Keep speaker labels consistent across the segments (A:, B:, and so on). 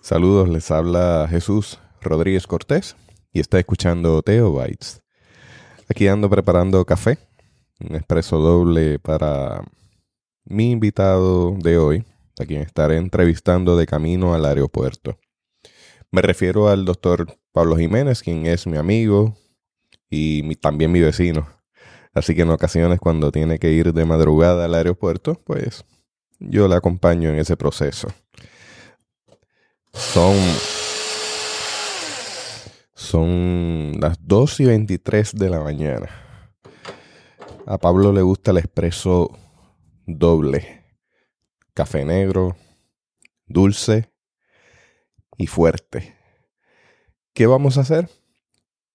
A: Saludos, les habla Jesús Rodríguez Cortés y está escuchando Teobytes. Aquí ando preparando café, un expreso doble para mi invitado de hoy, a quien estaré entrevistando de camino al aeropuerto. Me refiero al doctor Pablo Jiménez, quien es mi amigo y también mi vecino. Así que en ocasiones cuando tiene que ir de madrugada al aeropuerto, pues yo le acompaño en ese proceso. Son, son las 2 y 23 de la mañana. A Pablo le gusta el expreso doble. Café negro, dulce y fuerte. ¿Qué vamos a hacer?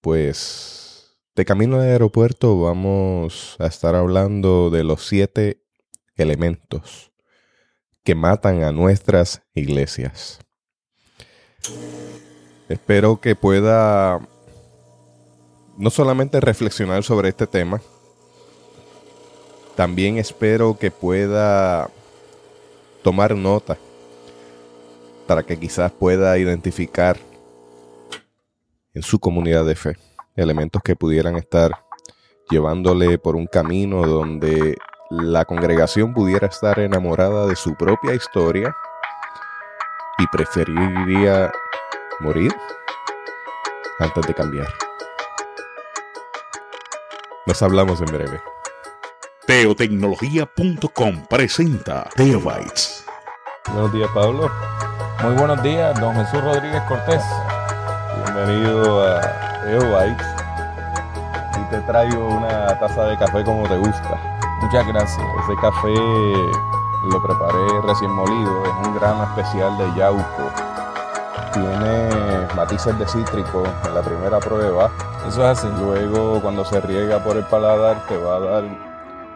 A: Pues de camino al aeropuerto vamos a estar hablando de los siete elementos que matan a nuestras iglesias. Espero que pueda no solamente reflexionar sobre este tema, también espero que pueda tomar nota para que quizás pueda identificar en su comunidad de fe elementos que pudieran estar llevándole por un camino donde la congregación pudiera estar enamorada de su propia historia y preferiría morir antes de cambiar. Nos hablamos en breve.
B: Teotecnología.com presenta Teobytes.
A: Buenos días, Pablo.
C: Muy buenos días, don Jesús Rodríguez Cortés.
A: Bienvenido a Teobytes. Y te traigo una taza de café como te gusta.
C: Muchas gracias.
A: Ese café lo preparé recién molido, es un grano especial de Yauco. Tiene matices de cítrico en la primera prueba.
C: Eso es así.
A: Luego, cuando se riega por el paladar, te va a dar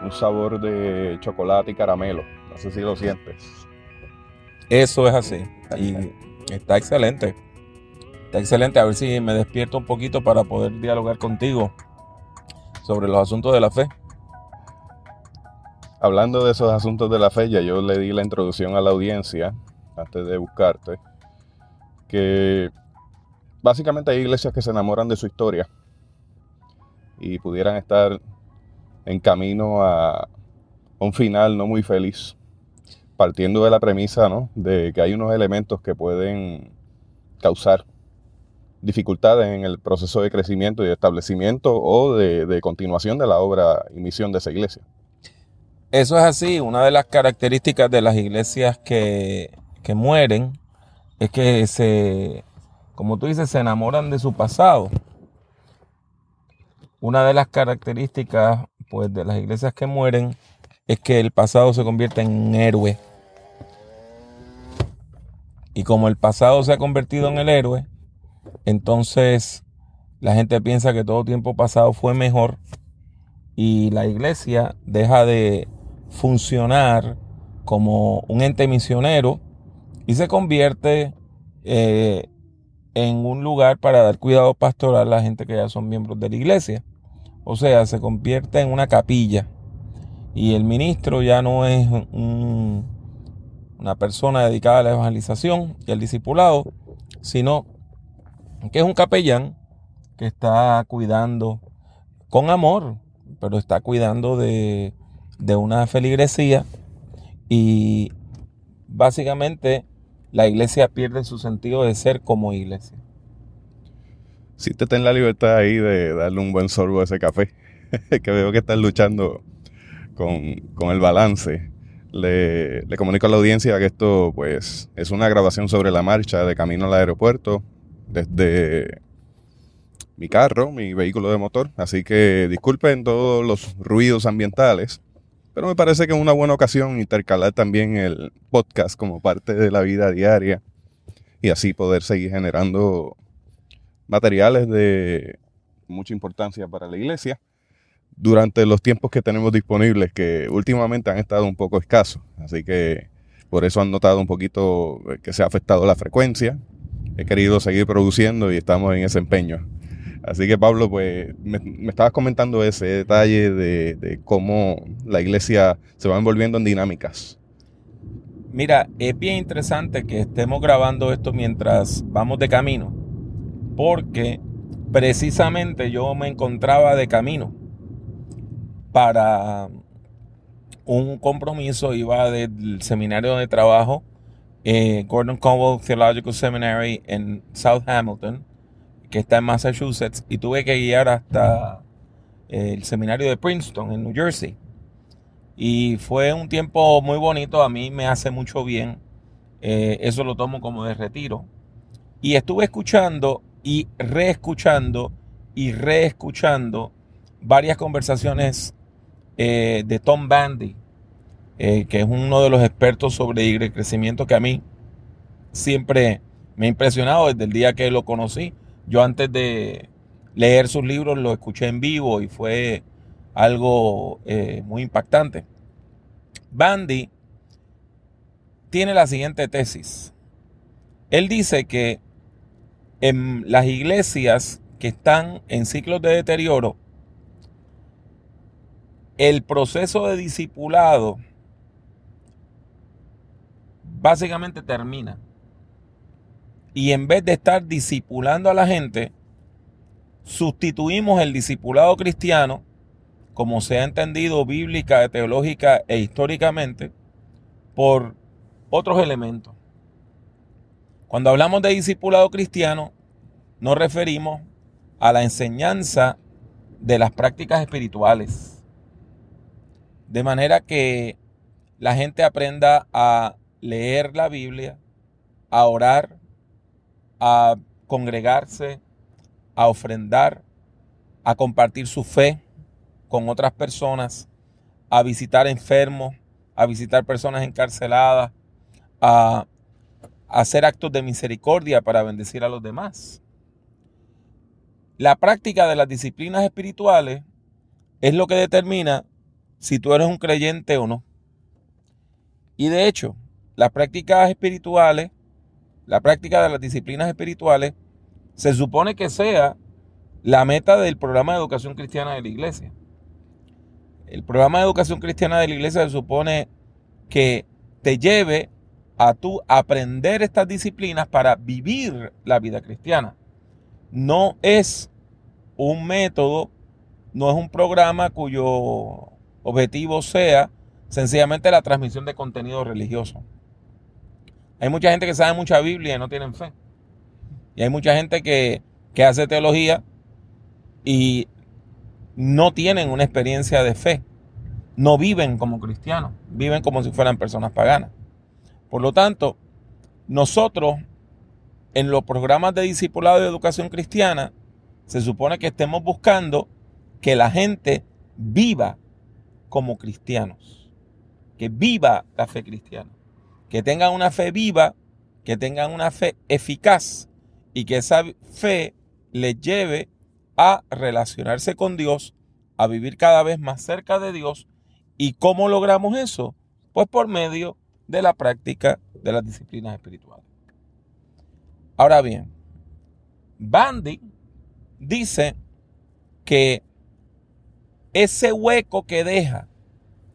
A: un sabor de chocolate y caramelo. No sé si lo sientes.
C: Eso es así. Y está excelente. Está excelente. A ver si me despierto un poquito para poder dialogar contigo sobre los asuntos de la fe
A: hablando de esos asuntos de la fe, ya yo le di la introducción a la audiencia antes de buscarte, que básicamente hay iglesias que se enamoran de su historia y pudieran estar en camino a un final no muy feliz, partiendo de la premisa ¿no? de que hay unos elementos que pueden causar dificultades en el proceso de crecimiento y de establecimiento o de, de continuación de la obra y misión de esa iglesia.
C: Eso es así. Una de las características de las iglesias que, mueren es que se, como tú dices, se enamoran de su pasado. Una de las características pues, de las iglesias que mueren es que el pasado se convierte en un héroe. Y como el pasado se ha convertido en el héroe, entonces la gente piensa que todo tiempo pasado fue mejor y la iglesia deja de funcionar como un ente misionero y se convierte eh, en un lugar para dar cuidado pastoral a la gente que ya son miembros de la iglesia. O sea, se convierte en una capilla y el ministro ya no es una persona dedicada a la evangelización y al discipulado, sino que es un capellán que está cuidando con amor, pero está cuidando de de una feligresía y básicamente la iglesia pierde su sentido de ser como iglesia.
A: Si te ten la libertad ahí de darle un buen sorbo a ese café, que veo que estás luchando con, el balance. Le, le, comunico a la audiencia que esto pues es una grabación sobre la marcha de camino al aeropuerto desde mi carro, mi vehículo de motor. Así que disculpen todos los ruidos ambientales. Pero me parece que es una buena ocasión intercalar también el podcast como parte de la vida diaria y así poder seguir generando materiales de mucha importancia para la iglesia durante los tiempos que tenemos disponibles, que últimamente han estado un poco escasos. Así que por eso han notado un poquito que se ha afectado la frecuencia. He querido seguir produciendo y estamos en ese empeño. Así que Pablo, pues me, estabas comentando ese detalle de, cómo la iglesia se va envolviendo en dinámicas.
C: Mira, es bien interesante que estemos grabando esto mientras vamos de camino, porque precisamente yo me encontraba de camino para un compromiso, iba del seminario de trabajo, Gordon Conwell Theological Seminary en South Hamilton, que está en Massachusetts, y tuve que guiar hasta eh, el seminario de Princeton en New Jersey. Y fue un tiempo muy bonito, a mí me hace mucho bien, eh, eso lo tomo como de retiro. Y estuve escuchando y reescuchando y reescuchando varias conversaciones eh, de Tom Bandy, que es uno de los expertos sobre crecimiento que a mí siempre me ha impresionado desde el día que lo conocí. Yo antes de leer sus libros lo escuché en vivo y fue algo eh, muy impactante. Bandy tiene la siguiente tesis. Él dice que en las iglesias que están en ciclos de deterioro, el proceso de discipulado básicamente termina. Y en vez de estar discipulando a la gente, sustituimos el discipulado cristiano, como se ha entendido bíblica, teológica e históricamente, por otros elementos. Cuando hablamos de discipulado cristiano, nos referimos a la enseñanza de las prácticas espirituales. De manera que la gente aprenda a leer la Biblia, a orar, a congregarse, a ofrendar, a compartir su fe con otras personas, a visitar enfermos, a visitar personas encarceladas, a, hacer actos de misericordia para bendecir a los demás. La práctica de las disciplinas espirituales es lo que determina si tú eres un creyente o no. Y de hecho, las prácticas espirituales la práctica de las disciplinas espirituales se supone que sea la meta del programa de educación cristiana de la iglesia. El programa de educación cristiana de la iglesia se supone que te lleve a tú aprender estas disciplinas para vivir la vida cristiana. No es un método, no es un programa cuyo objetivo sea sencillamente la transmisión de contenido religioso. Hay mucha gente que sabe mucha Biblia y no tienen fe. Y hay mucha gente que, hace teología y no tienen una experiencia de fe. No viven como cristianos, viven como si fueran personas paganas. Por lo tanto, nosotros en los programas de discipulado de educación cristiana se supone que estemos buscando que la gente viva como cristianos, que viva la fe cristiana que tengan una fe viva, que tengan una fe eficaz y que esa fe les lleve a relacionarse con Dios, a vivir cada vez más cerca de Dios. ¿Y cómo logramos eso? Pues por medio de la práctica de las disciplinas espirituales. Ahora bien, Bandy dice que ese hueco que deja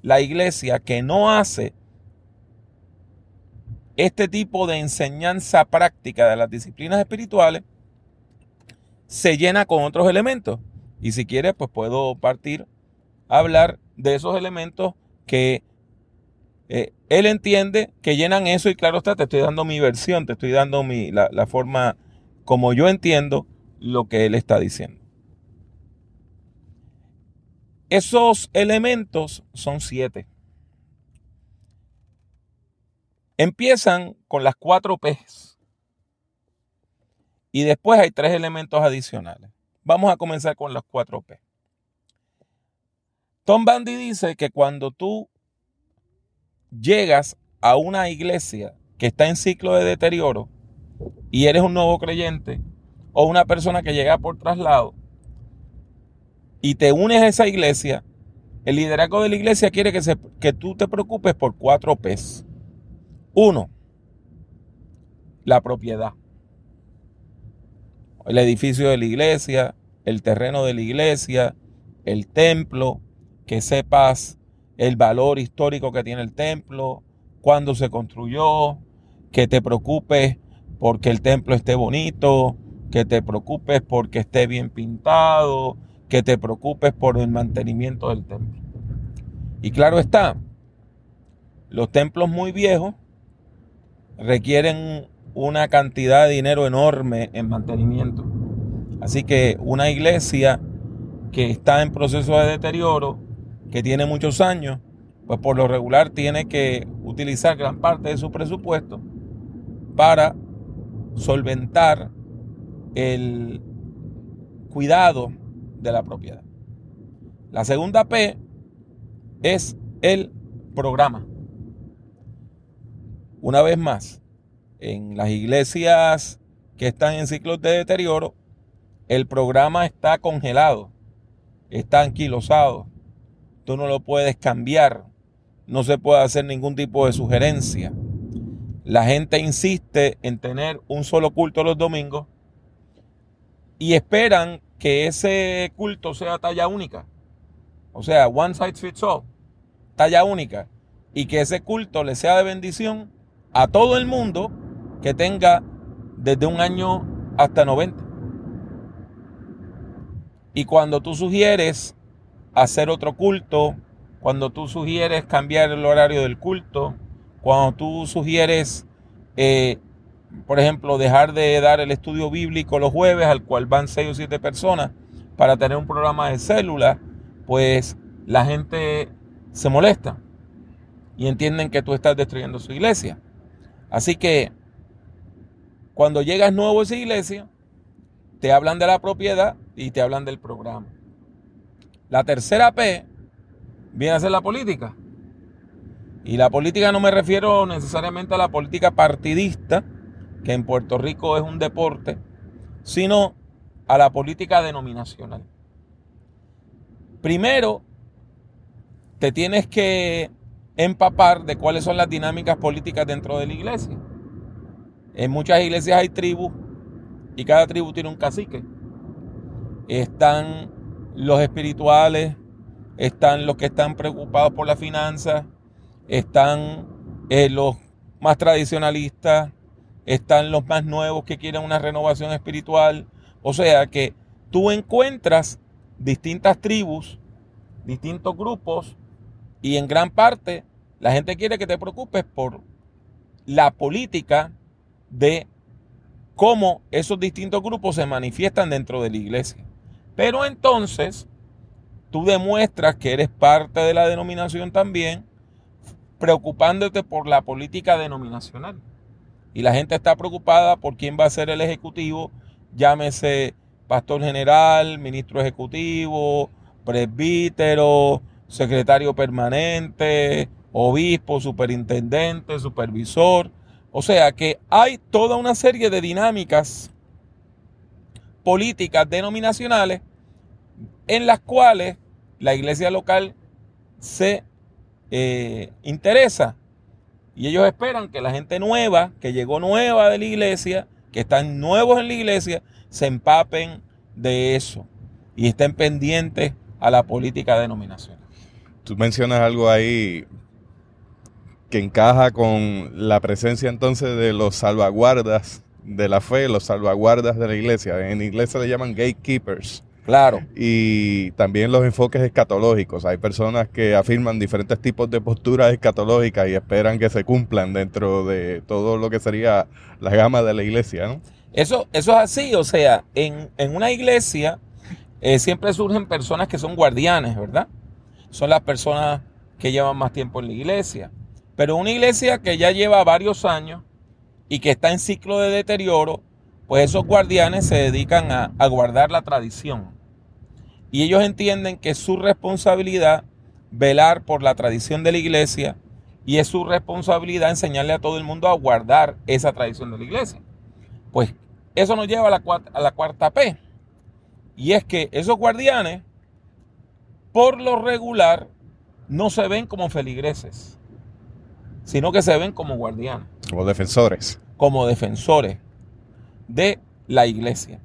C: la iglesia que no hace este tipo de enseñanza práctica de las disciplinas espirituales se llena con otros elementos. Y si quieres, pues puedo partir a hablar de esos elementos que eh, él entiende que llenan eso y claro está, te estoy dando mi versión, te estoy dando mi, la, la forma como yo entiendo lo que él está diciendo. Esos elementos son siete. Empiezan con las cuatro P's. Y después hay tres elementos adicionales. Vamos a comenzar con las cuatro P. Tom Bandy dice que cuando tú llegas a una iglesia que está en ciclo de deterioro y eres un nuevo creyente o una persona que llega por traslado y te unes a esa iglesia, el liderazgo de la iglesia quiere que, que tú te preocupes por cuatro P's. Uno, la propiedad. El edificio de la iglesia, el terreno de la iglesia, el templo, que sepas el valor histórico que tiene el templo, cuándo se construyó, que te preocupes porque el templo esté bonito, que te preocupes porque esté bien pintado, que te preocupes por el mantenimiento del templo. Y claro está, los templos muy viejos requieren una cantidad de dinero enorme en mantenimiento. Así que una iglesia que está en proceso de deterioro, que tiene muchos años, pues por lo regular tiene que utilizar gran parte de su presupuesto para solventar el cuidado de la propiedad. La segunda P es el programa. Una vez más, en las iglesias que están en ciclos de deterioro, el programa está congelado, está anquilosado. Tú no lo puedes cambiar, no se puede hacer ningún tipo de sugerencia. La gente insiste en tener un solo culto los domingos y esperan que ese culto sea talla única. O sea, one size fits all, talla única. Y que ese culto le sea de bendición a todo el mundo que tenga desde un año hasta 90. Y cuando tú sugieres hacer otro culto, cuando tú sugieres cambiar el horario del culto, cuando tú sugieres, eh, por ejemplo, dejar de dar el estudio bíblico los jueves, al cual van seis o siete personas, para tener un programa de célula, pues la gente se molesta y entienden que tú estás destruyendo su iglesia. Así que cuando llegas nuevo a esa iglesia, te hablan de la propiedad y te hablan del programa. La tercera P viene a ser la política. Y la política no me refiero necesariamente a la política partidista, que en Puerto Rico es un deporte, sino a la política denominacional. Primero, te tienes que empapar de cuáles son las dinámicas políticas dentro de la iglesia. En muchas iglesias hay tribus y cada tribu tiene un cacique. Están los espirituales, están los que están preocupados por la finanza, están eh, los más tradicionalistas, están los más nuevos que quieren una renovación espiritual. O sea que tú encuentras distintas tribus, distintos grupos y en gran parte la gente quiere que te preocupes por la política de cómo esos distintos grupos se manifiestan dentro de la iglesia. Pero entonces tú demuestras que eres parte de la denominación también, preocupándote por la política denominacional. Y la gente está preocupada por quién va a ser el ejecutivo, llámese pastor general, ministro ejecutivo, presbítero, secretario permanente, obispo, superintendente, supervisor. O sea que hay toda una serie de dinámicas políticas denominacionales en las cuales la iglesia local se eh, interesa. Y ellos esperan que la gente nueva, que llegó nueva de la iglesia, que están nuevos en la iglesia, se empapen de eso y estén pendientes a la política denominacional.
A: Tú mencionas algo ahí que encaja con la presencia entonces de los salvaguardas de la fe, los salvaguardas de la iglesia. En iglesia le llaman gatekeepers.
C: Claro.
A: Y también los enfoques escatológicos. Hay personas que afirman diferentes tipos de posturas escatológicas y esperan que se cumplan dentro de todo lo que sería la gama de la iglesia, ¿no?
C: Eso, eso es así, o sea, en, una iglesia eh, siempre surgen personas que son guardianes, ¿verdad? Son las personas que llevan más tiempo en la iglesia. Pero una iglesia que ya lleva varios años y que está en ciclo de deterioro, pues esos guardianes se dedican a, guardar la tradición. Y ellos entienden que es su responsabilidad velar por la tradición de la iglesia y es su responsabilidad enseñarle a todo el mundo a guardar esa tradición de la iglesia. Pues eso nos lleva a la cuarta P. Y es que esos guardianes, por lo regular, no se ven como feligreses, sino que se ven como guardianes.
A: Como defensores.
C: Como defensores de la iglesia.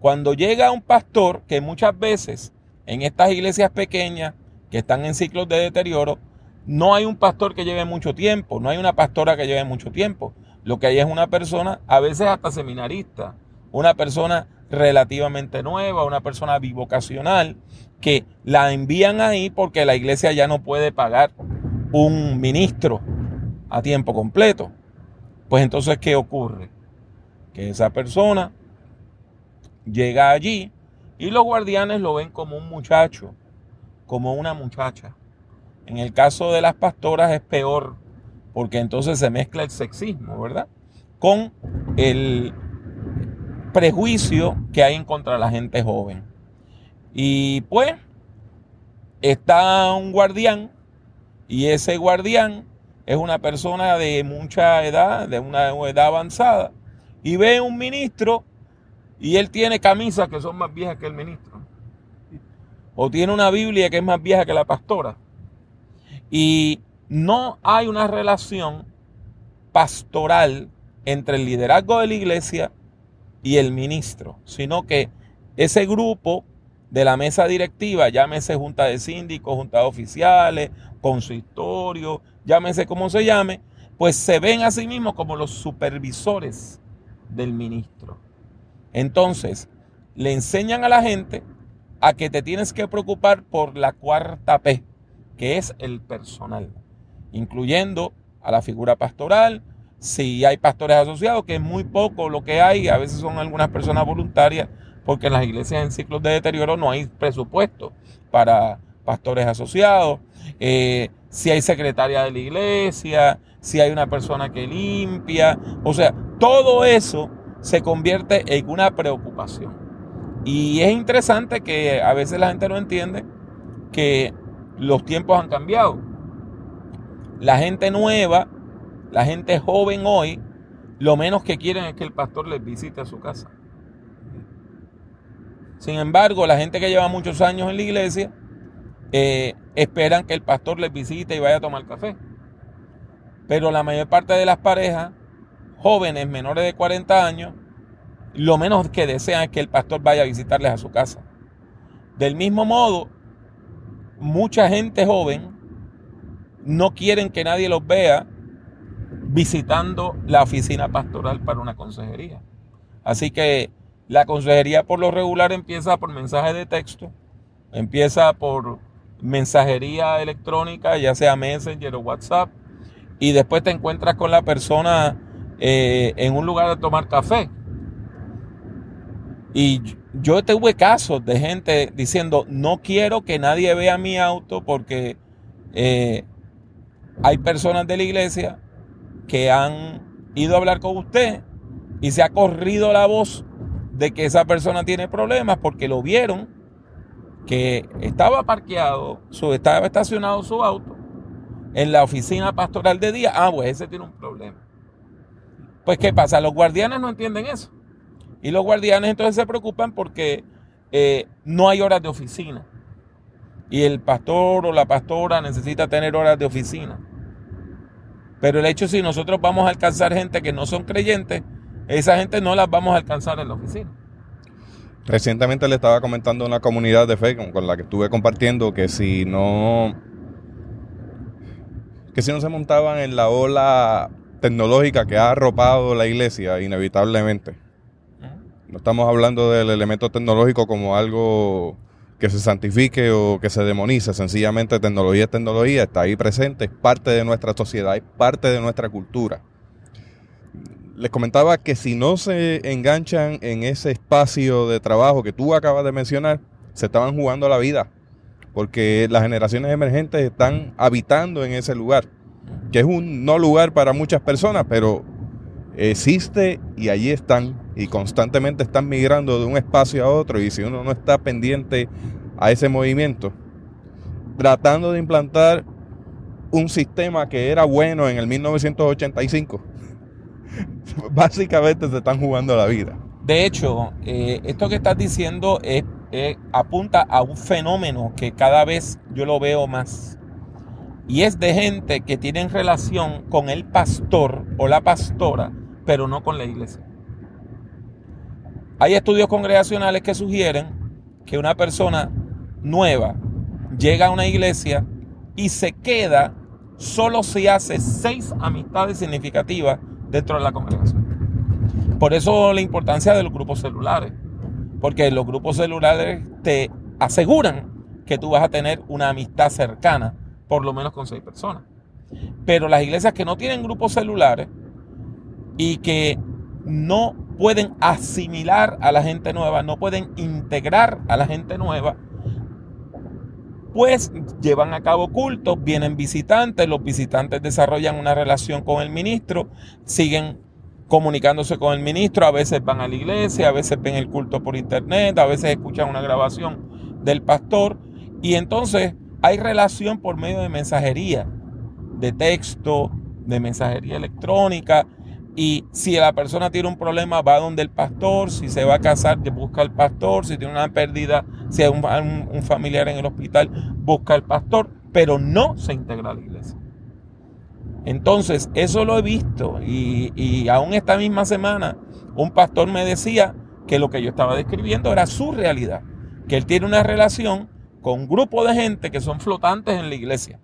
C: Cuando llega un pastor, que muchas veces en estas iglesias pequeñas que están en ciclos de deterioro, no hay un pastor que lleve mucho tiempo, no hay una pastora que lleve mucho tiempo. Lo que hay es una persona, a veces hasta seminarista, una persona relativamente nueva, una persona bivocacional, que la envían ahí porque la iglesia ya no puede pagar un ministro a tiempo completo. Pues entonces, ¿qué ocurre? Que esa persona llega allí y los guardianes lo ven como un muchacho, como una muchacha. En el caso de las pastoras es peor, porque entonces se mezcla el sexismo, ¿verdad? Con el prejuicio que hay en contra de la gente joven. Y pues está un guardián y ese guardián es una persona de mucha edad, de una edad avanzada, y ve un ministro y él tiene camisas que son más viejas que el ministro. O tiene una Biblia que es más vieja que la pastora. Y no hay una relación pastoral entre el liderazgo de la iglesia y el ministro, sino que ese grupo de la mesa directiva, llámese junta de síndicos, junta de oficiales, consistorio, llámese como se llame, pues se ven a sí mismos como los supervisores del ministro. Entonces, le enseñan a la gente a que te tienes que preocupar por la cuarta P, que es el personal, incluyendo a la figura pastoral, si hay pastores asociados, que es muy poco lo que hay, a veces son algunas personas voluntarias, porque en las iglesias en ciclos de deterioro no hay presupuesto para pastores asociados, eh, si hay secretaria de la iglesia, si hay una persona que limpia, o sea, todo eso se convierte en una preocupación. Y es interesante que a veces la gente no entiende que los tiempos han cambiado. La gente nueva, la gente joven hoy, lo menos que quieren es que el pastor les visite a su casa. Sin embargo, la gente que lleva muchos años en la iglesia eh, esperan que el pastor les visite y vaya a tomar café. Pero la mayor parte de las parejas jóvenes menores de 40 años, lo menos que desean es que el pastor vaya a visitarles a su casa. Del mismo modo, mucha gente joven no quieren que nadie los vea visitando la oficina pastoral para una consejería. Así que la consejería por lo regular empieza por mensaje de texto, empieza por mensajería electrónica, ya sea Messenger o WhatsApp, y después te encuentras con la persona eh, en un lugar de tomar café. Y yo tuve casos de gente diciendo, no quiero que nadie vea mi auto porque eh, hay personas de la iglesia que han ido a hablar con usted y se ha corrido la voz de que esa persona tiene problemas porque lo vieron que estaba parqueado, su, estaba estacionado su auto en la oficina pastoral de día. Ah, pues ese tiene un problema. Pues, ¿qué pasa? Los guardianes no entienden eso. Y los guardianes entonces se preocupan porque eh, no hay horas de oficina. Y el pastor o la pastora necesita tener horas de oficina. Pero el hecho si nosotros vamos a alcanzar gente que no son creyentes, esa gente no las vamos a alcanzar en la oficina.
A: Recientemente le estaba comentando a una comunidad de fe con, la que estuve compartiendo que si no que si no se montaban en la ola tecnológica que ha arropado la iglesia inevitablemente. No estamos hablando del elemento tecnológico como algo que se santifique o que se demonice. Sencillamente tecnología es tecnología, está ahí presente, es parte de nuestra sociedad, es parte de nuestra cultura les comentaba que si no se enganchan en ese espacio de trabajo que tú acabas de mencionar, se estaban jugando la vida, porque las generaciones emergentes están habitando en ese lugar, que es un no lugar para muchas personas, pero existe y allí están y constantemente están migrando de un espacio a otro y si uno no está pendiente a ese movimiento, tratando de implantar un sistema que era bueno en el 1985 básicamente se están jugando la vida.
C: De hecho, eh, esto que estás diciendo es, apunta a un fenómeno que cada vez yo lo veo más. Y es de gente que tienen relación con el pastor o la pastora, pero no con la iglesia. Hay estudios congregacionales que sugieren que una persona nueva llega a una iglesia y se queda solo se hace seis amistades significativas dentro de la congregación. Por eso la importancia de los grupos celulares. Porque los grupos celulares te aseguran que tú vas a tener una amistad cercana, por lo menos con seis personas. Pero las iglesias que no tienen grupos celulares y que no pueden asimilar a la gente nueva, no pueden integrar a la gente nueva, pues llevan a cabo cultos, vienen visitantes, los visitantes desarrollan una relación con el ministro, siguen comunicándose con el ministro, a veces van a la iglesia, a veces ven el culto por internet, a veces escuchan una grabación del pastor y entonces hay relación por medio de mensajería, de texto, de mensajería electrónica. Y si la persona tiene un problema, va donde el pastor. Si se va a casar, busca al pastor. Si tiene una pérdida, si hay un, familiar en el hospital, busca al pastor. Pero no se integra a la iglesia. Entonces, eso lo he visto. Y, y aún esta misma semana, un pastor me decía que lo que yo estaba describiendo era su realidad. Que él tiene una relación con un grupo de gente que son flotantes en la iglesia.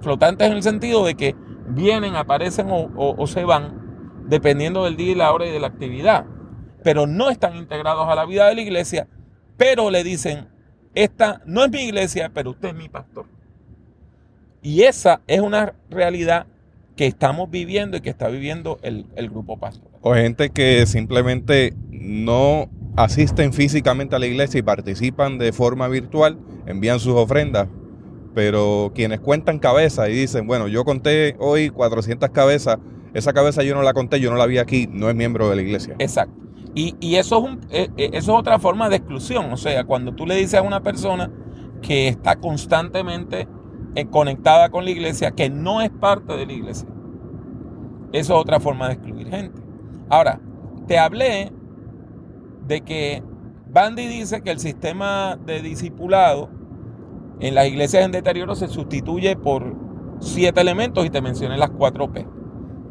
C: Flotantes en el sentido de que vienen, aparecen o, se van, dependiendo del día y la hora y de la actividad. Pero no están integrados a la vida de la iglesia, pero le dicen, esta no es mi iglesia, pero usted es mi pastor. Y esa es una realidad que estamos viviendo y que está viviendo el, el grupo pastor.
A: O gente que simplemente no asisten físicamente a la iglesia y participan de forma virtual, envían sus ofrendas, pero quienes cuentan cabezas y dicen, bueno, yo conté hoy 400 cabezas, esa cabeza yo no la conté, yo no la vi aquí, no es miembro de la iglesia.
C: Exacto. Y, eso, es eh, eh, eso es otra forma de exclusión. O sea, cuando tú le dices a una persona que está constantemente eh, conectada con la iglesia, que no es parte de la iglesia, eso es otra forma de excluir gente. Ahora, te hablé de que Bandy dice que el sistema de discipulado en las iglesias en deterioro se sustituye por siete elementos y te mencioné las cuatro P.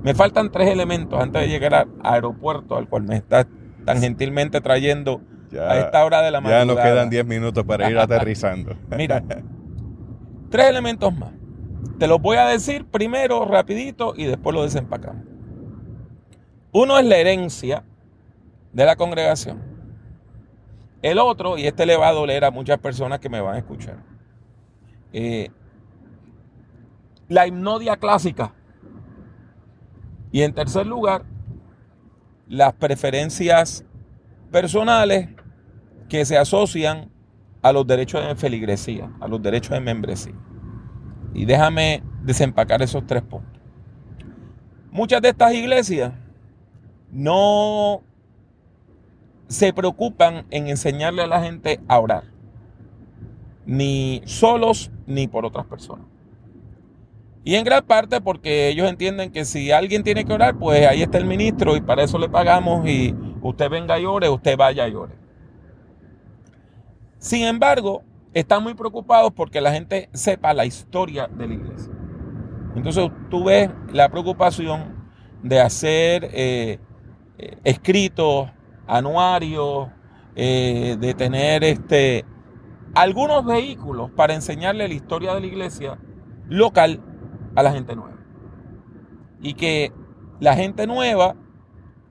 C: Me faltan tres elementos antes de llegar al aeropuerto al cual me está tan gentilmente trayendo a esta hora de la
A: mañana. Ya nos quedan diez minutos para ir aterrizando.
C: Mira, tres elementos más. Te los voy a decir primero rapidito y después lo desempacamos. Uno es la herencia de la congregación. El otro, y este le va a doler a muchas personas que me van a escuchar, eh, la hipnodia clásica. Y en tercer lugar, las preferencias personales que se asocian a los derechos de feligresía, a los derechos de membresía. Y déjame desempacar esos tres puntos. Muchas de estas iglesias no se preocupan en enseñarle a la gente a orar. Ni solos ni por otras personas. Y en gran parte porque ellos entienden que si alguien tiene que orar, pues ahí está el ministro y para eso le pagamos y usted venga y ore, usted vaya y ore. Sin embargo, están muy preocupados porque la gente sepa la historia de la iglesia. Entonces tú ves la preocupación de hacer eh, escritos anuarios, eh, de tener este, algunos vehículos para enseñarle la historia de la iglesia local a la gente nueva. Y que la gente nueva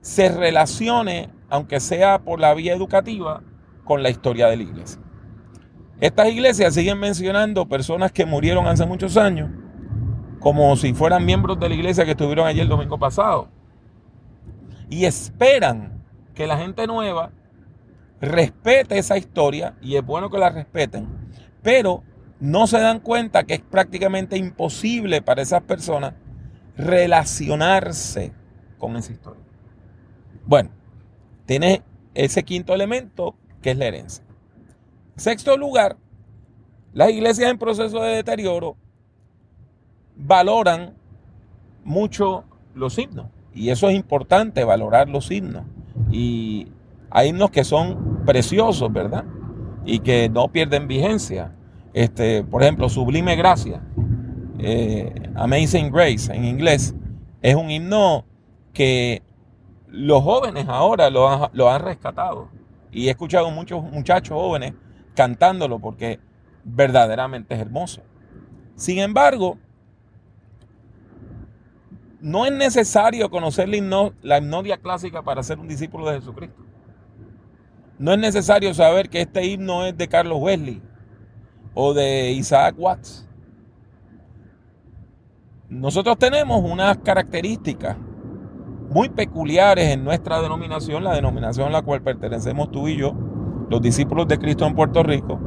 C: se relacione, aunque sea por la vía educativa, con la historia de la iglesia. Estas iglesias siguen mencionando personas que murieron hace muchos años, como si fueran miembros de la iglesia que estuvieron allí el domingo pasado. Y esperan que la gente nueva respete esa historia y es bueno que la respeten, pero no se dan cuenta que es prácticamente imposible para esas personas relacionarse con esa historia. Bueno, tiene ese quinto elemento que es la herencia. Sexto lugar, las iglesias en proceso de deterioro valoran mucho los himnos. Y eso es importante, valorar los himnos. Y hay himnos que son preciosos, ¿verdad? Y que no pierden vigencia. Este, por ejemplo, Sublime Gracia, eh, Amazing Grace en inglés, es un himno que los jóvenes ahora lo, han rescatado. Y he escuchado muchos muchachos jóvenes cantándolo porque verdaderamente es hermoso. Sin embargo, no es necesario conocer la, himno, la hipnodia clásica para ser un discípulo de Jesucristo. No es necesario saber que este himno es de Carlos Wesley o de Isaac Watts. Nosotros tenemos unas características muy peculiares en nuestra denominación, la denominación a la cual pertenecemos tú y yo, los discípulos de Cristo en Puerto Rico,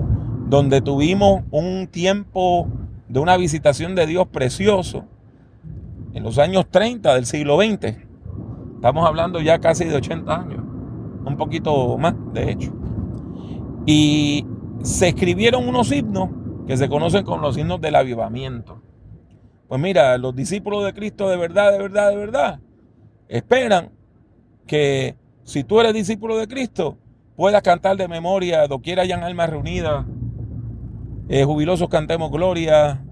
C: donde tuvimos un tiempo de una visitación de Dios precioso en los años 30 del siglo XX. Estamos hablando ya casi de 80 años, un poquito más, de hecho. Y se escribieron unos himnos que se conocen como los himnos del avivamiento. Pues mira, los discípulos de Cristo de verdad, de verdad, de verdad, esperan que si tú eres discípulo de Cristo, puedas cantar de memoria, doquiera hayan almas reunidas, eh, jubilosos cantemos gloria,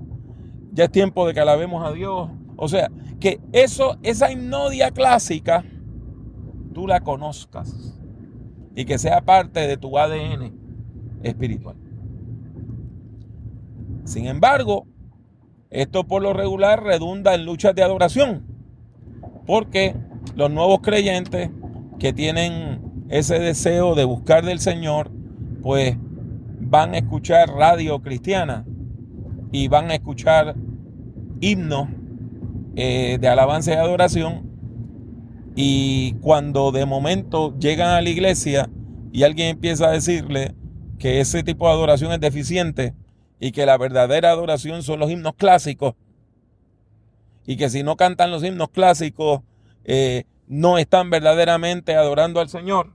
C: ya es tiempo de que alabemos a Dios. O sea, que eso, esa hipnodia clásica, tú la conozcas y que sea parte de tu ADN espiritual. Sin embargo, esto por lo regular redunda en luchas de adoración, porque los nuevos creyentes que tienen ese deseo de buscar del Señor, pues van a escuchar radio cristiana y van a escuchar himnos eh, de alabanza y adoración. Y cuando de momento llegan a la iglesia y alguien empieza a decirle que ese tipo de adoración es deficiente y que la verdadera adoración son los himnos clásicos y que si no cantan los himnos clásicos eh, no están verdaderamente adorando al Señor,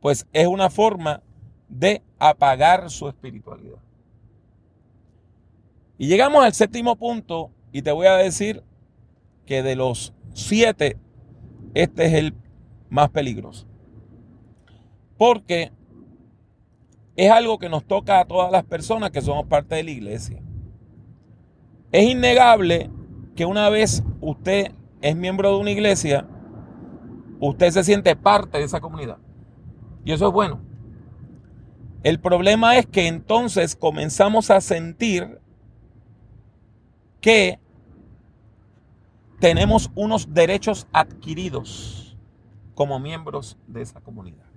C: pues es una forma de apagar su espiritualidad. Y llegamos al séptimo punto y te voy a decir que de los siete, este es el más peligroso. Porque es algo que nos toca a todas las personas que somos parte de la iglesia. Es innegable que una vez usted es miembro de una iglesia, usted se siente parte de esa comunidad. Y eso es bueno. El problema es que entonces comenzamos a sentir que tenemos unos derechos adquiridos como miembros de esa comunidad.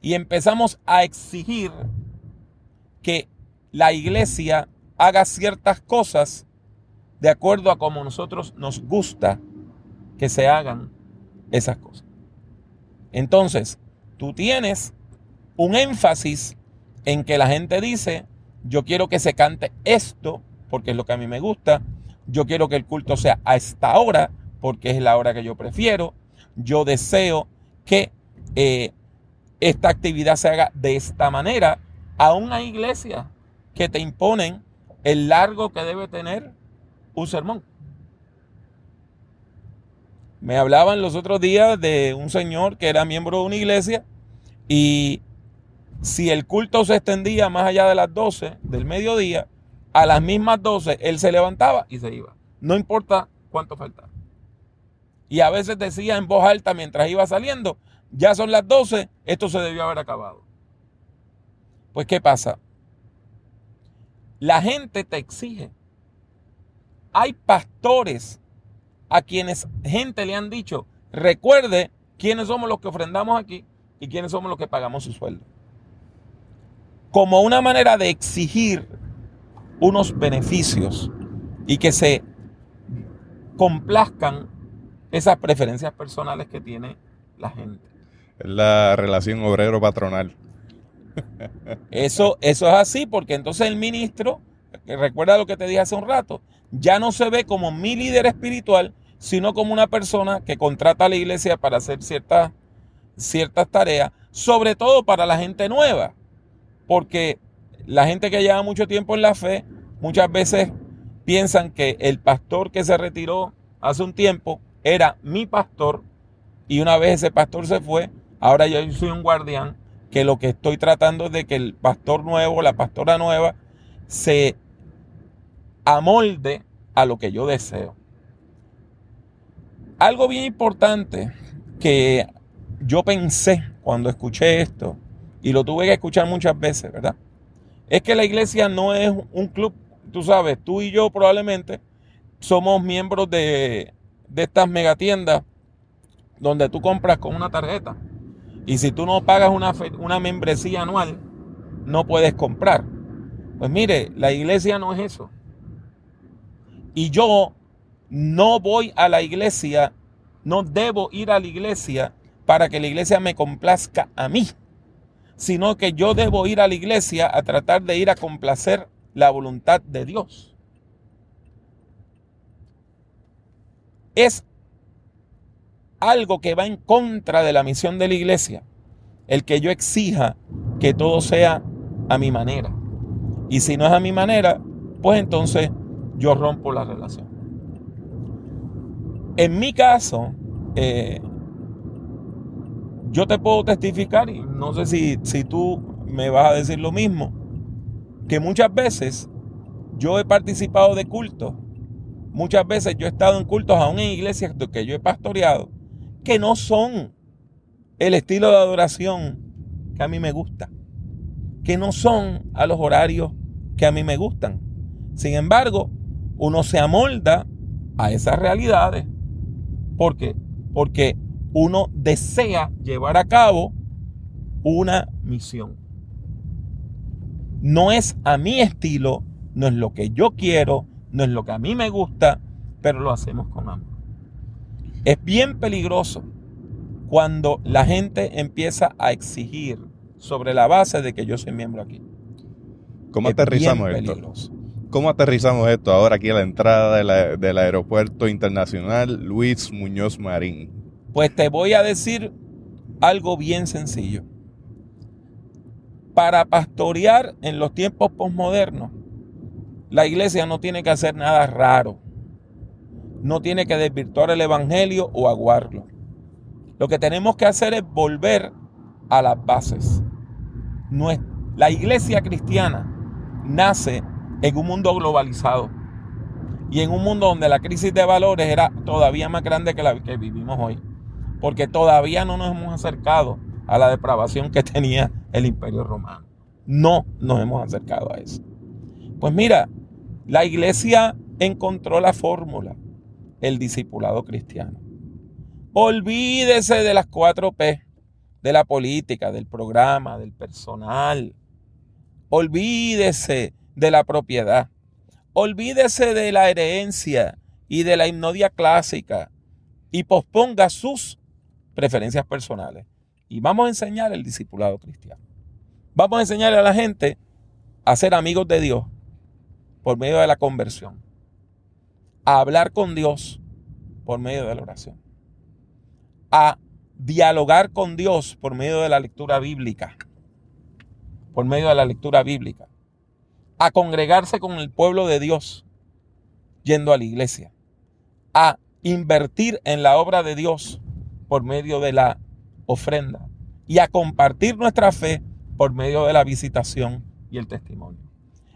C: Y empezamos a exigir que la iglesia haga ciertas cosas de acuerdo a como nosotros nos gusta que se hagan esas cosas. Entonces, tú tienes un énfasis en que la gente dice, yo quiero que se cante esto, porque es lo que a mí me gusta, yo quiero que el culto sea a esta hora, porque es la hora que yo prefiero, yo deseo que eh, esta actividad se haga de esta manera. Aún hay iglesias que te imponen el largo que debe tener un sermón. Me hablaban los otros días de un señor que era miembro de una iglesia y si el culto se extendía más allá de las 12 del mediodía, a las mismas 12 él se levantaba y se iba. No importa cuánto faltaba. Y a veces decía en voz alta mientras iba saliendo, ya son las 12, esto se debió haber acabado. Pues ¿qué pasa? La gente te exige. Hay pastores a quienes gente le han dicho, recuerde quiénes somos los que ofrendamos aquí y quiénes somos los que pagamos su sueldo como una manera de exigir unos beneficios y que se complazcan esas preferencias personales que tiene la gente.
A: Es la relación obrero-patronal.
C: Eso, eso es así, porque entonces el ministro, recuerda lo que te dije hace un rato, ya no se ve como mi líder espiritual, sino como una persona que contrata a la iglesia para hacer ciertas, ciertas tareas, sobre todo para la gente nueva porque la gente que lleva mucho tiempo en la fe muchas veces piensan que el pastor que se retiró hace un tiempo era mi pastor y una vez ese pastor se fue, ahora yo soy un guardián que lo que estoy tratando es de que el pastor nuevo, la pastora nueva, se amolde a lo que yo deseo. Algo bien importante que yo pensé cuando escuché esto y lo tuve que escuchar muchas veces, ¿verdad? Es que la iglesia no es un club, tú sabes, tú y yo probablemente somos miembros de, de estas megatiendas donde tú compras con una tarjeta. Y si tú no pagas una, una membresía anual, no puedes comprar. Pues mire, la iglesia no es eso. Y yo no voy a la iglesia, no debo ir a la iglesia para que la iglesia me complazca a mí, sino que yo debo ir a la iglesia a tratar de ir a complacer la voluntad de Dios. Es algo que va en contra de la misión de la iglesia, el que yo exija que todo sea a mi manera. Y si no es a mi manera, pues entonces yo rompo la relación. En mi caso, eh, yo te puedo testificar, y no sé si, si tú me vas a decir lo mismo, que muchas veces yo he participado de cultos, muchas veces yo he estado en cultos aún en iglesias que yo he pastoreado, que no son el estilo de adoración que a mí me gusta, que no son a los horarios que a mí me gustan. Sin embargo, uno se amolda a esas realidades. ¿Por qué? Porque uno desea llevar a cabo una misión. No es a mi estilo, no es lo que yo quiero, no es lo que a mí me gusta, pero lo hacemos con amor. Es bien peligroso cuando la gente empieza a exigir sobre la base de que yo soy miembro aquí.
A: ¿Cómo aterrizamos esto? ¿Cómo aterrizamos esto ahora aquí a la entrada del aeropuerto internacional Luis Muñoz Marín?
C: Pues te voy a decir algo bien sencillo. Para pastorear en los tiempos posmodernos, la iglesia no tiene que hacer nada raro no tiene que desvirtuar el Evangelio o aguarlo. Lo que tenemos que hacer es volver a las bases. La iglesia cristiana nace en un mundo globalizado y en un mundo donde la crisis de valores era todavía más grande que la que vivimos hoy, porque todavía no nos hemos acercado a la depravación que tenía el imperio romano. No nos hemos acercado a eso. Pues mira, la iglesia encontró la fórmula el discipulado cristiano. Olvídese de las cuatro P, de la política, del programa, del personal. Olvídese de la propiedad. Olvídese de la herencia y de la hipnodia clásica y posponga sus preferencias personales. Y vamos a enseñar el discipulado cristiano. Vamos a enseñar a la gente a ser amigos de Dios por medio de la conversión a hablar con Dios por medio de la oración, a dialogar con Dios por medio de la lectura bíblica, por medio de la lectura bíblica, a congregarse con el pueblo de Dios yendo a la iglesia, a invertir en la obra de Dios por medio de la ofrenda. Y a compartir nuestra fe por medio de la visitación y el testimonio.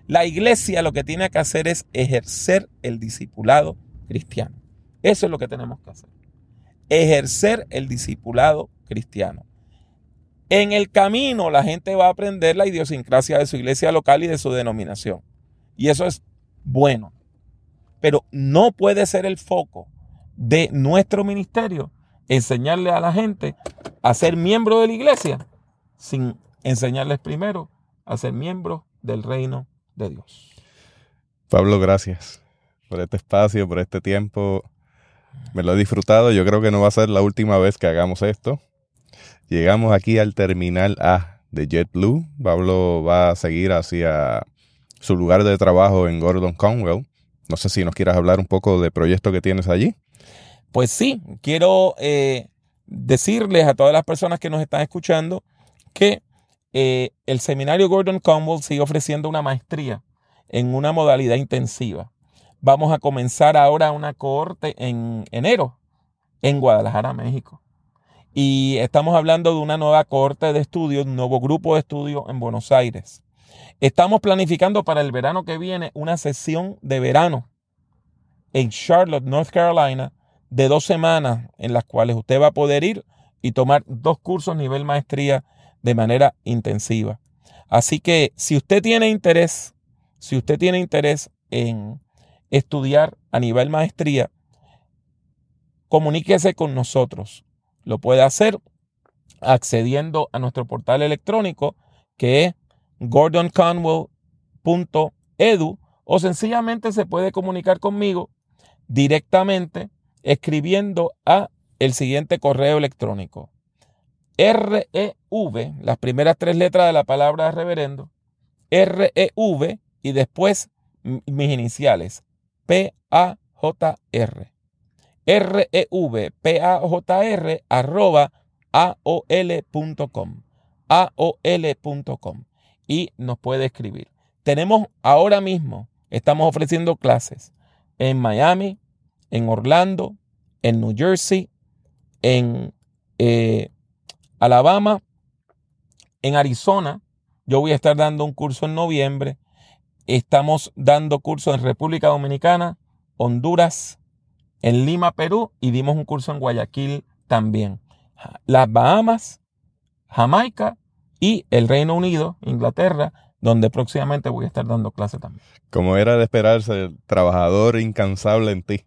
C: La iglesia lo que tiene que hacer es ejercer el discipulado cristiano. Eso es lo que tenemos que hacer. Ejercer el discipulado cristiano. En el camino la gente va a aprender la idiosincrasia de su iglesia local y de su denominación. Y eso es bueno. Pero no puede ser el foco de nuestro ministerio enseñarle a la gente a ser miembro de la iglesia sin enseñarles primero a ser miembros del reino de Dios.
A: Pablo, gracias por este espacio, por este tiempo. Me lo he disfrutado. Yo creo que no va a ser la última vez que hagamos esto. Llegamos aquí al terminal A de JetBlue. Pablo va a seguir hacia su lugar de trabajo en Gordon Conwell. No sé si nos quieras hablar un poco del proyecto que tienes allí.
C: Pues sí, quiero eh, decirles a todas las personas que nos están escuchando que eh, el seminario Gordon Conwell sigue ofreciendo una maestría en una modalidad intensiva. Vamos a comenzar ahora una cohorte en enero en Guadalajara, México. Y estamos hablando de una nueva cohorte de estudios, un nuevo grupo de estudios en Buenos Aires. Estamos planificando para el verano que viene una sesión de verano en Charlotte, North Carolina, de dos semanas en las cuales usted va a poder ir y tomar dos cursos nivel maestría de manera intensiva. Así que si usted tiene interés, si usted tiene interés en, estudiar a nivel maestría, comuníquese con nosotros. Lo puede hacer accediendo a nuestro portal electrónico que es gordonconwell.edu o sencillamente se puede comunicar conmigo directamente escribiendo a el siguiente correo electrónico. REV, las primeras tres letras de la palabra reverendo, REV y después mis iniciales, P-A-J-R. R-E-V, P-A-J-R, arroba aol.com. aol.com. Y nos puede escribir. Tenemos ahora mismo, estamos ofreciendo clases en Miami, en Orlando, en New Jersey, en eh, Alabama, en Arizona. Yo voy a estar dando un curso en noviembre. Estamos dando cursos en República Dominicana, Honduras, en Lima, Perú y dimos un curso en Guayaquil también. Las Bahamas, Jamaica y el Reino Unido, Inglaterra, donde próximamente voy a estar dando clase también.
A: Como era de esperarse, el trabajador incansable en ti.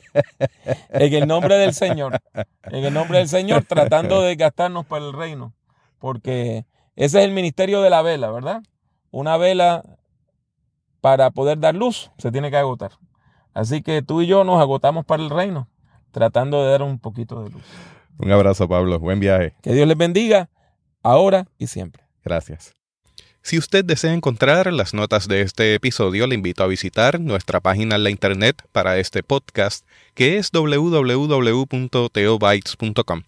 C: en el nombre del Señor, en el nombre del Señor, tratando de gastarnos para el reino, porque ese es el ministerio de la vela, ¿verdad? Una vela para poder dar luz se tiene que agotar. Así que tú y yo nos agotamos para el reino, tratando de dar un poquito de luz.
A: Un abrazo, Pablo. Buen viaje.
C: Que Dios les bendiga, ahora y siempre.
A: Gracias. Si usted desea encontrar las notas de este episodio, le invito a visitar nuestra página en la internet para este podcast, que es www.teobytes.com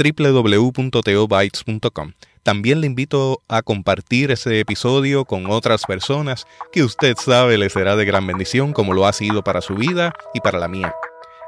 A: www.teobytes.com. También le invito a compartir ese episodio con otras personas que usted sabe le será de gran bendición como lo ha sido para su vida y para la mía.